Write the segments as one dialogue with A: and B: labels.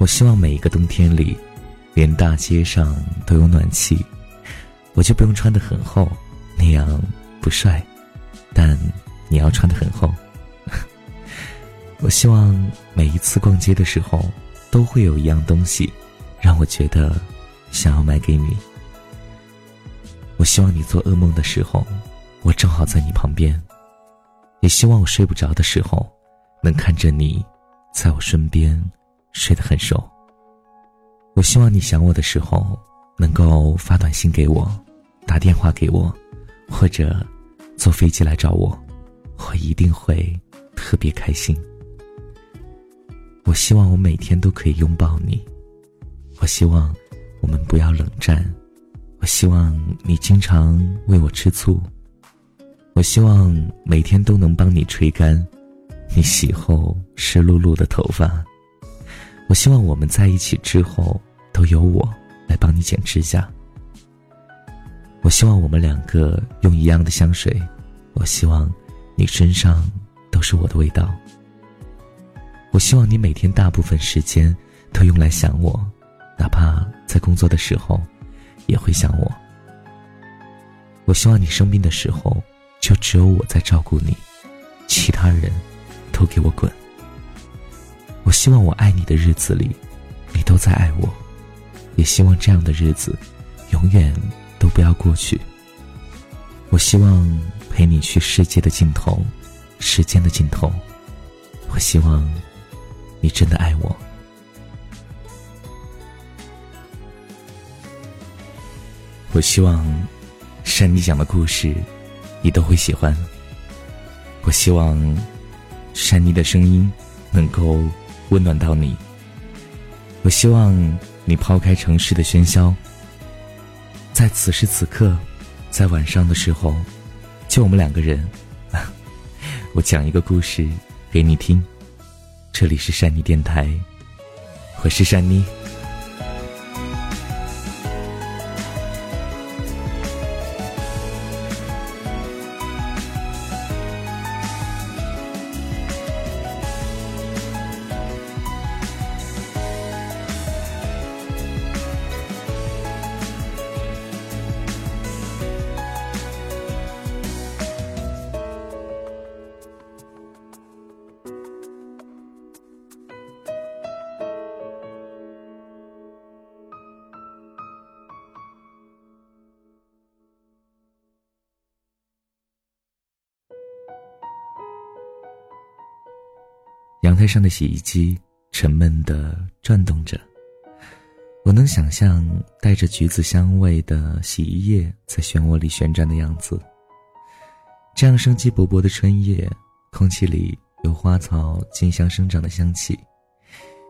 A: 我希望每一个冬天里，连大街上都有暖气，我就不用穿得很厚，那样不帅。但你要穿得很厚。我希望每一次逛街的时候，都会有一样东西，让我觉得想要买给你。我希望你做噩梦的时候，我正好在你旁边。也希望我睡不着的时候，能看着你，在我身边，睡得很熟。我希望你想我的时候，能够发短信给我，打电话给我，或者坐飞机来找我，我一定会特别开心。我希望我每天都可以拥抱你，我希望我们不要冷战，我希望你经常为我吃醋。我希望每天都能帮你吹干你洗后湿漉漉的头发。我希望我们在一起之后都由我来帮你剪指甲。我希望我们两个用一样的香水。我希望你身上都是我的味道。我希望你每天大部分时间都用来想我，哪怕在工作的时候也会想我。我希望你生病的时候。就只有我在照顾你，其他人都给我滚。我希望我爱你的日子里，你都在爱我，也希望这样的日子永远都不要过去。我希望陪你去世界的尽头，时间的尽头。我希望你真的爱我。我希望山妮讲的故事。你都会喜欢。我希望珊妮的声音能够温暖到你。我希望你抛开城市的喧嚣，在此时此刻，在晚上的时候，就我们两个人，我讲一个故事给你听。这里是善妮电台，我是善妮。阳台上的洗衣机沉闷的转动着，我能想象带着橘子香味的洗衣液在漩涡里旋转的样子。这样生机勃勃的春夜，空气里有花草竞相生长的香气，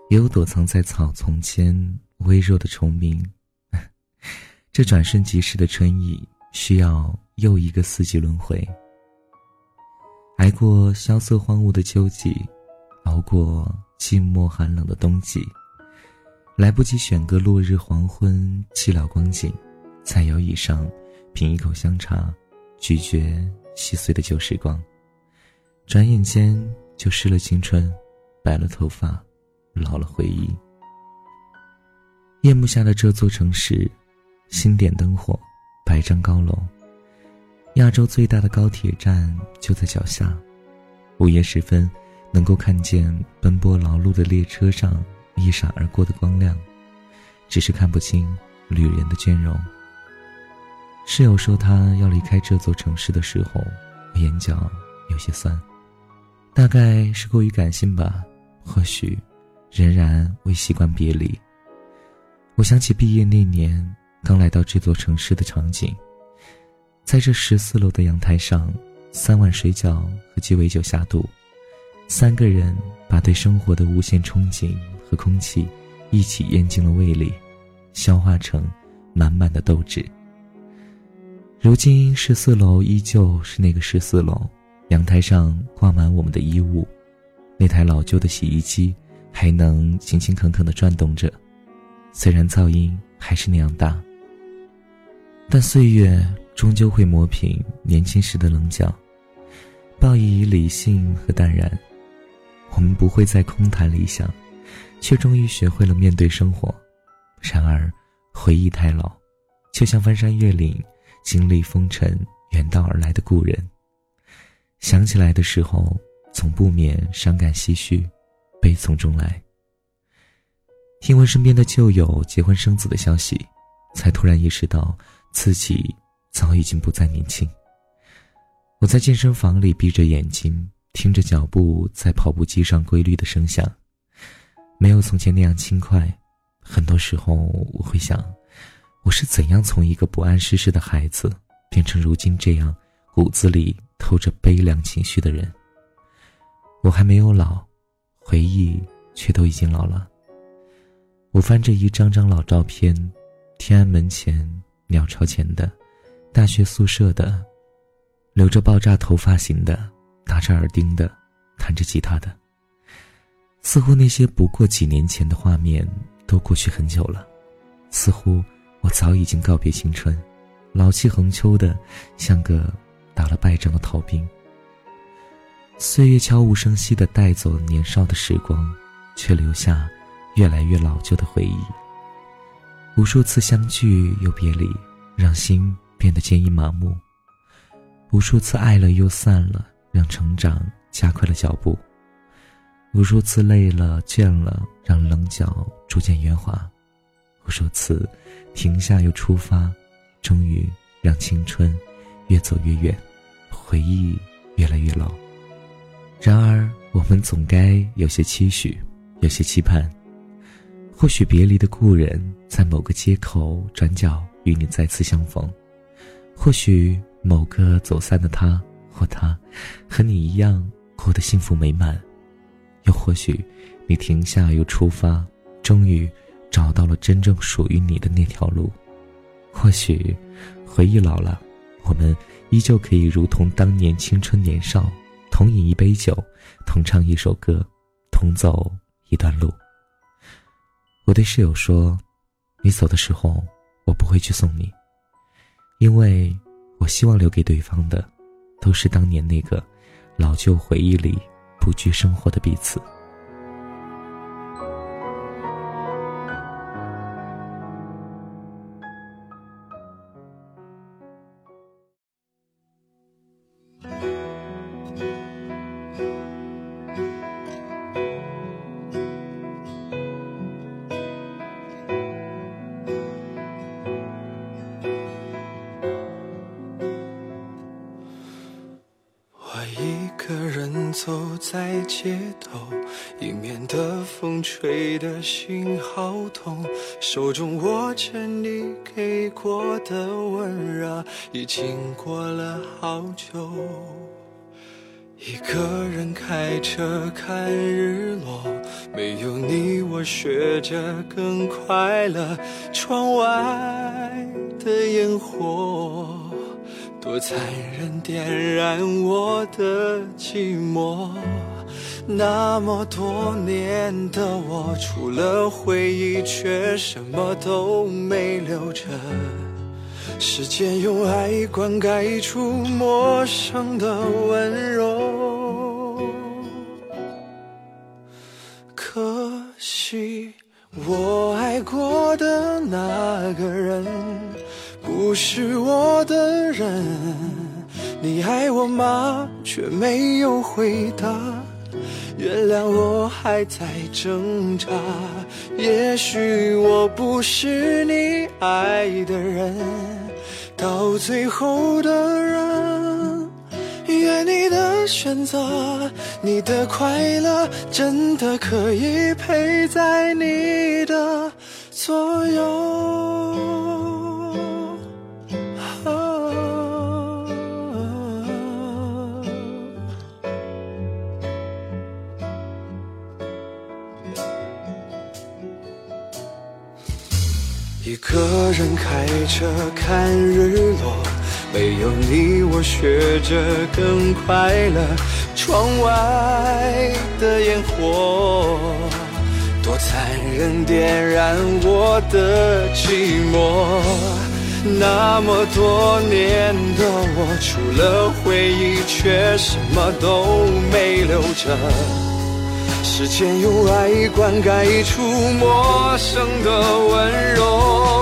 A: 也有躲藏在草丛间微弱的虫鸣。这转瞬即逝的春意，需要又一个四季轮回。挨过萧瑟荒芜的秋季。熬过寂寞寒冷的冬季，来不及选个落日黄昏寂寥光景，在摇椅上品一口香茶，咀嚼细碎的旧时光，转眼间就失了青春，白了头发，老了回忆。夜幕下的这座城市，星点灯火，百丈高楼，亚洲最大的高铁站就在脚下，午夜时分。能够看见奔波劳碌的列车上一闪而过的光亮，只是看不清旅人的倦容。室友说他要离开这座城市的时候，眼角有些酸，大概是过于感性吧，或许仍然未习惯别离。我想起毕业那年刚来到这座城市的场景，在这十四楼的阳台上，三碗水饺和鸡尾酒下肚。三个人把对生活的无限憧憬和空气一起咽进了胃里，消化成满满的斗志。如今十四楼依旧是那个十四楼，阳台上挂满我们的衣物，那台老旧的洗衣机还能勤勤恳恳地转动着，虽然噪音还是那样大，但岁月终究会磨平年轻时的棱角，报以理性和淡然。我们不会再空谈理想，却终于学会了面对生活。然而，回忆太老，就像翻山越岭、经历风尘、远道而来的故人。想起来的时候，总不免伤感唏嘘，悲从中来。听闻身边的旧友结婚生子的消息，才突然意识到自己早已经不再年轻。我在健身房里闭着眼睛，听着脚步在跑步机上规律的声响，没有从前那样轻快。很多时候，我会想，我是怎样从一个不谙世事的孩子，变成如今这样骨子里透着悲凉情绪的人？我还没有老，回忆却都已经老了。我翻着一张张老照片，天安门前、鸟巢前的，大学宿舍的，留着爆炸头发型的，打着耳钉的，弹着吉他的。似乎那些不过几年前的画面都过去很久了，似乎我早已经告别青春，老气横秋的，像个打了败仗的逃兵。岁月悄无声息的带走年少的时光，却留下。越来越老旧的回忆，无数次相聚又别离，让心变得坚硬麻木；无数次爱了又散了，让成长加快了脚步；无数次累了倦了，让棱角逐渐圆滑；无数次停下又出发，终于让青春越走越远，回忆越来越老。然而，我们总该有些期许，有些期盼。或许别离的故人，在某个街口转角与你再次相逢；或许某个走散的他或他，和你一样过得幸福美满；又或许，你停下又出发，终于找到了真正属于你的那条路。或许，回忆老了，我们依旧可以如同当年青春年少，同饮一杯酒，同唱一首歌，同走一段路。我对室友说：“你走的时候，我不会去送你，因为我希望留给对方的，都是当年那个老旧回忆里不惧生活的彼此。”
B: 在街头，迎面的风吹得心好痛，手中握着你给过的温热，已经过了好久。一个人开车看日落，没有你我学着更快乐。窗外的烟火。多残忍，点燃我的寂寞。那么多年的我，除了回忆，却什么都没留着。时间用爱灌溉出陌生的温柔。可惜，我爱过的那个人。不是我的人，你爱我吗？却没有回答。原谅我还在挣扎，也许我不是你爱的人，到最后的人。愿你的选择，你的快乐，真的可以陪在你的左右。开车看日落，没有你我学着更快乐。窗外的烟火多残忍，点燃我的寂寞。那么多年的我，除了回忆，却什么都没留着。时间用爱灌溉出陌生的温柔。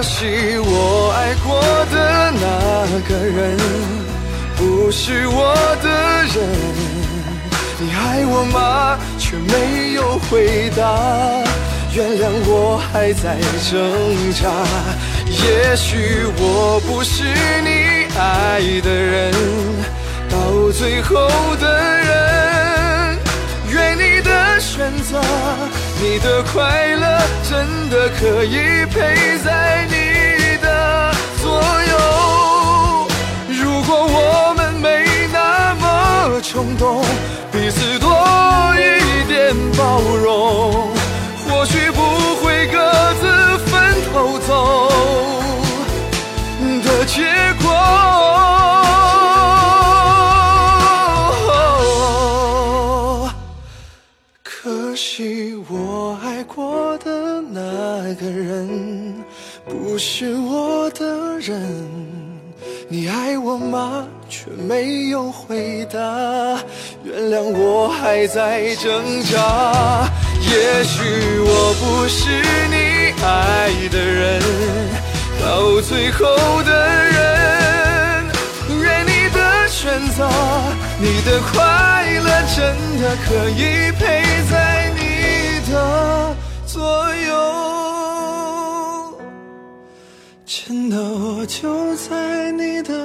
B: 可惜我爱过的那个人不是我的人，你爱我吗？却没有回答。原谅我还在挣扎，也许我不是你爱的人，到最后的人，愿你的选择，你的快乐，真的可以陪在你的左右。如果我们没那么冲动，彼此多一点包容。或许是我的人。你爱我吗？却没有回答。原谅我还在挣扎。也许我不是你爱的人，到最后的人。愿你的选择，你的快乐，真的可以陪在你的我就在你的。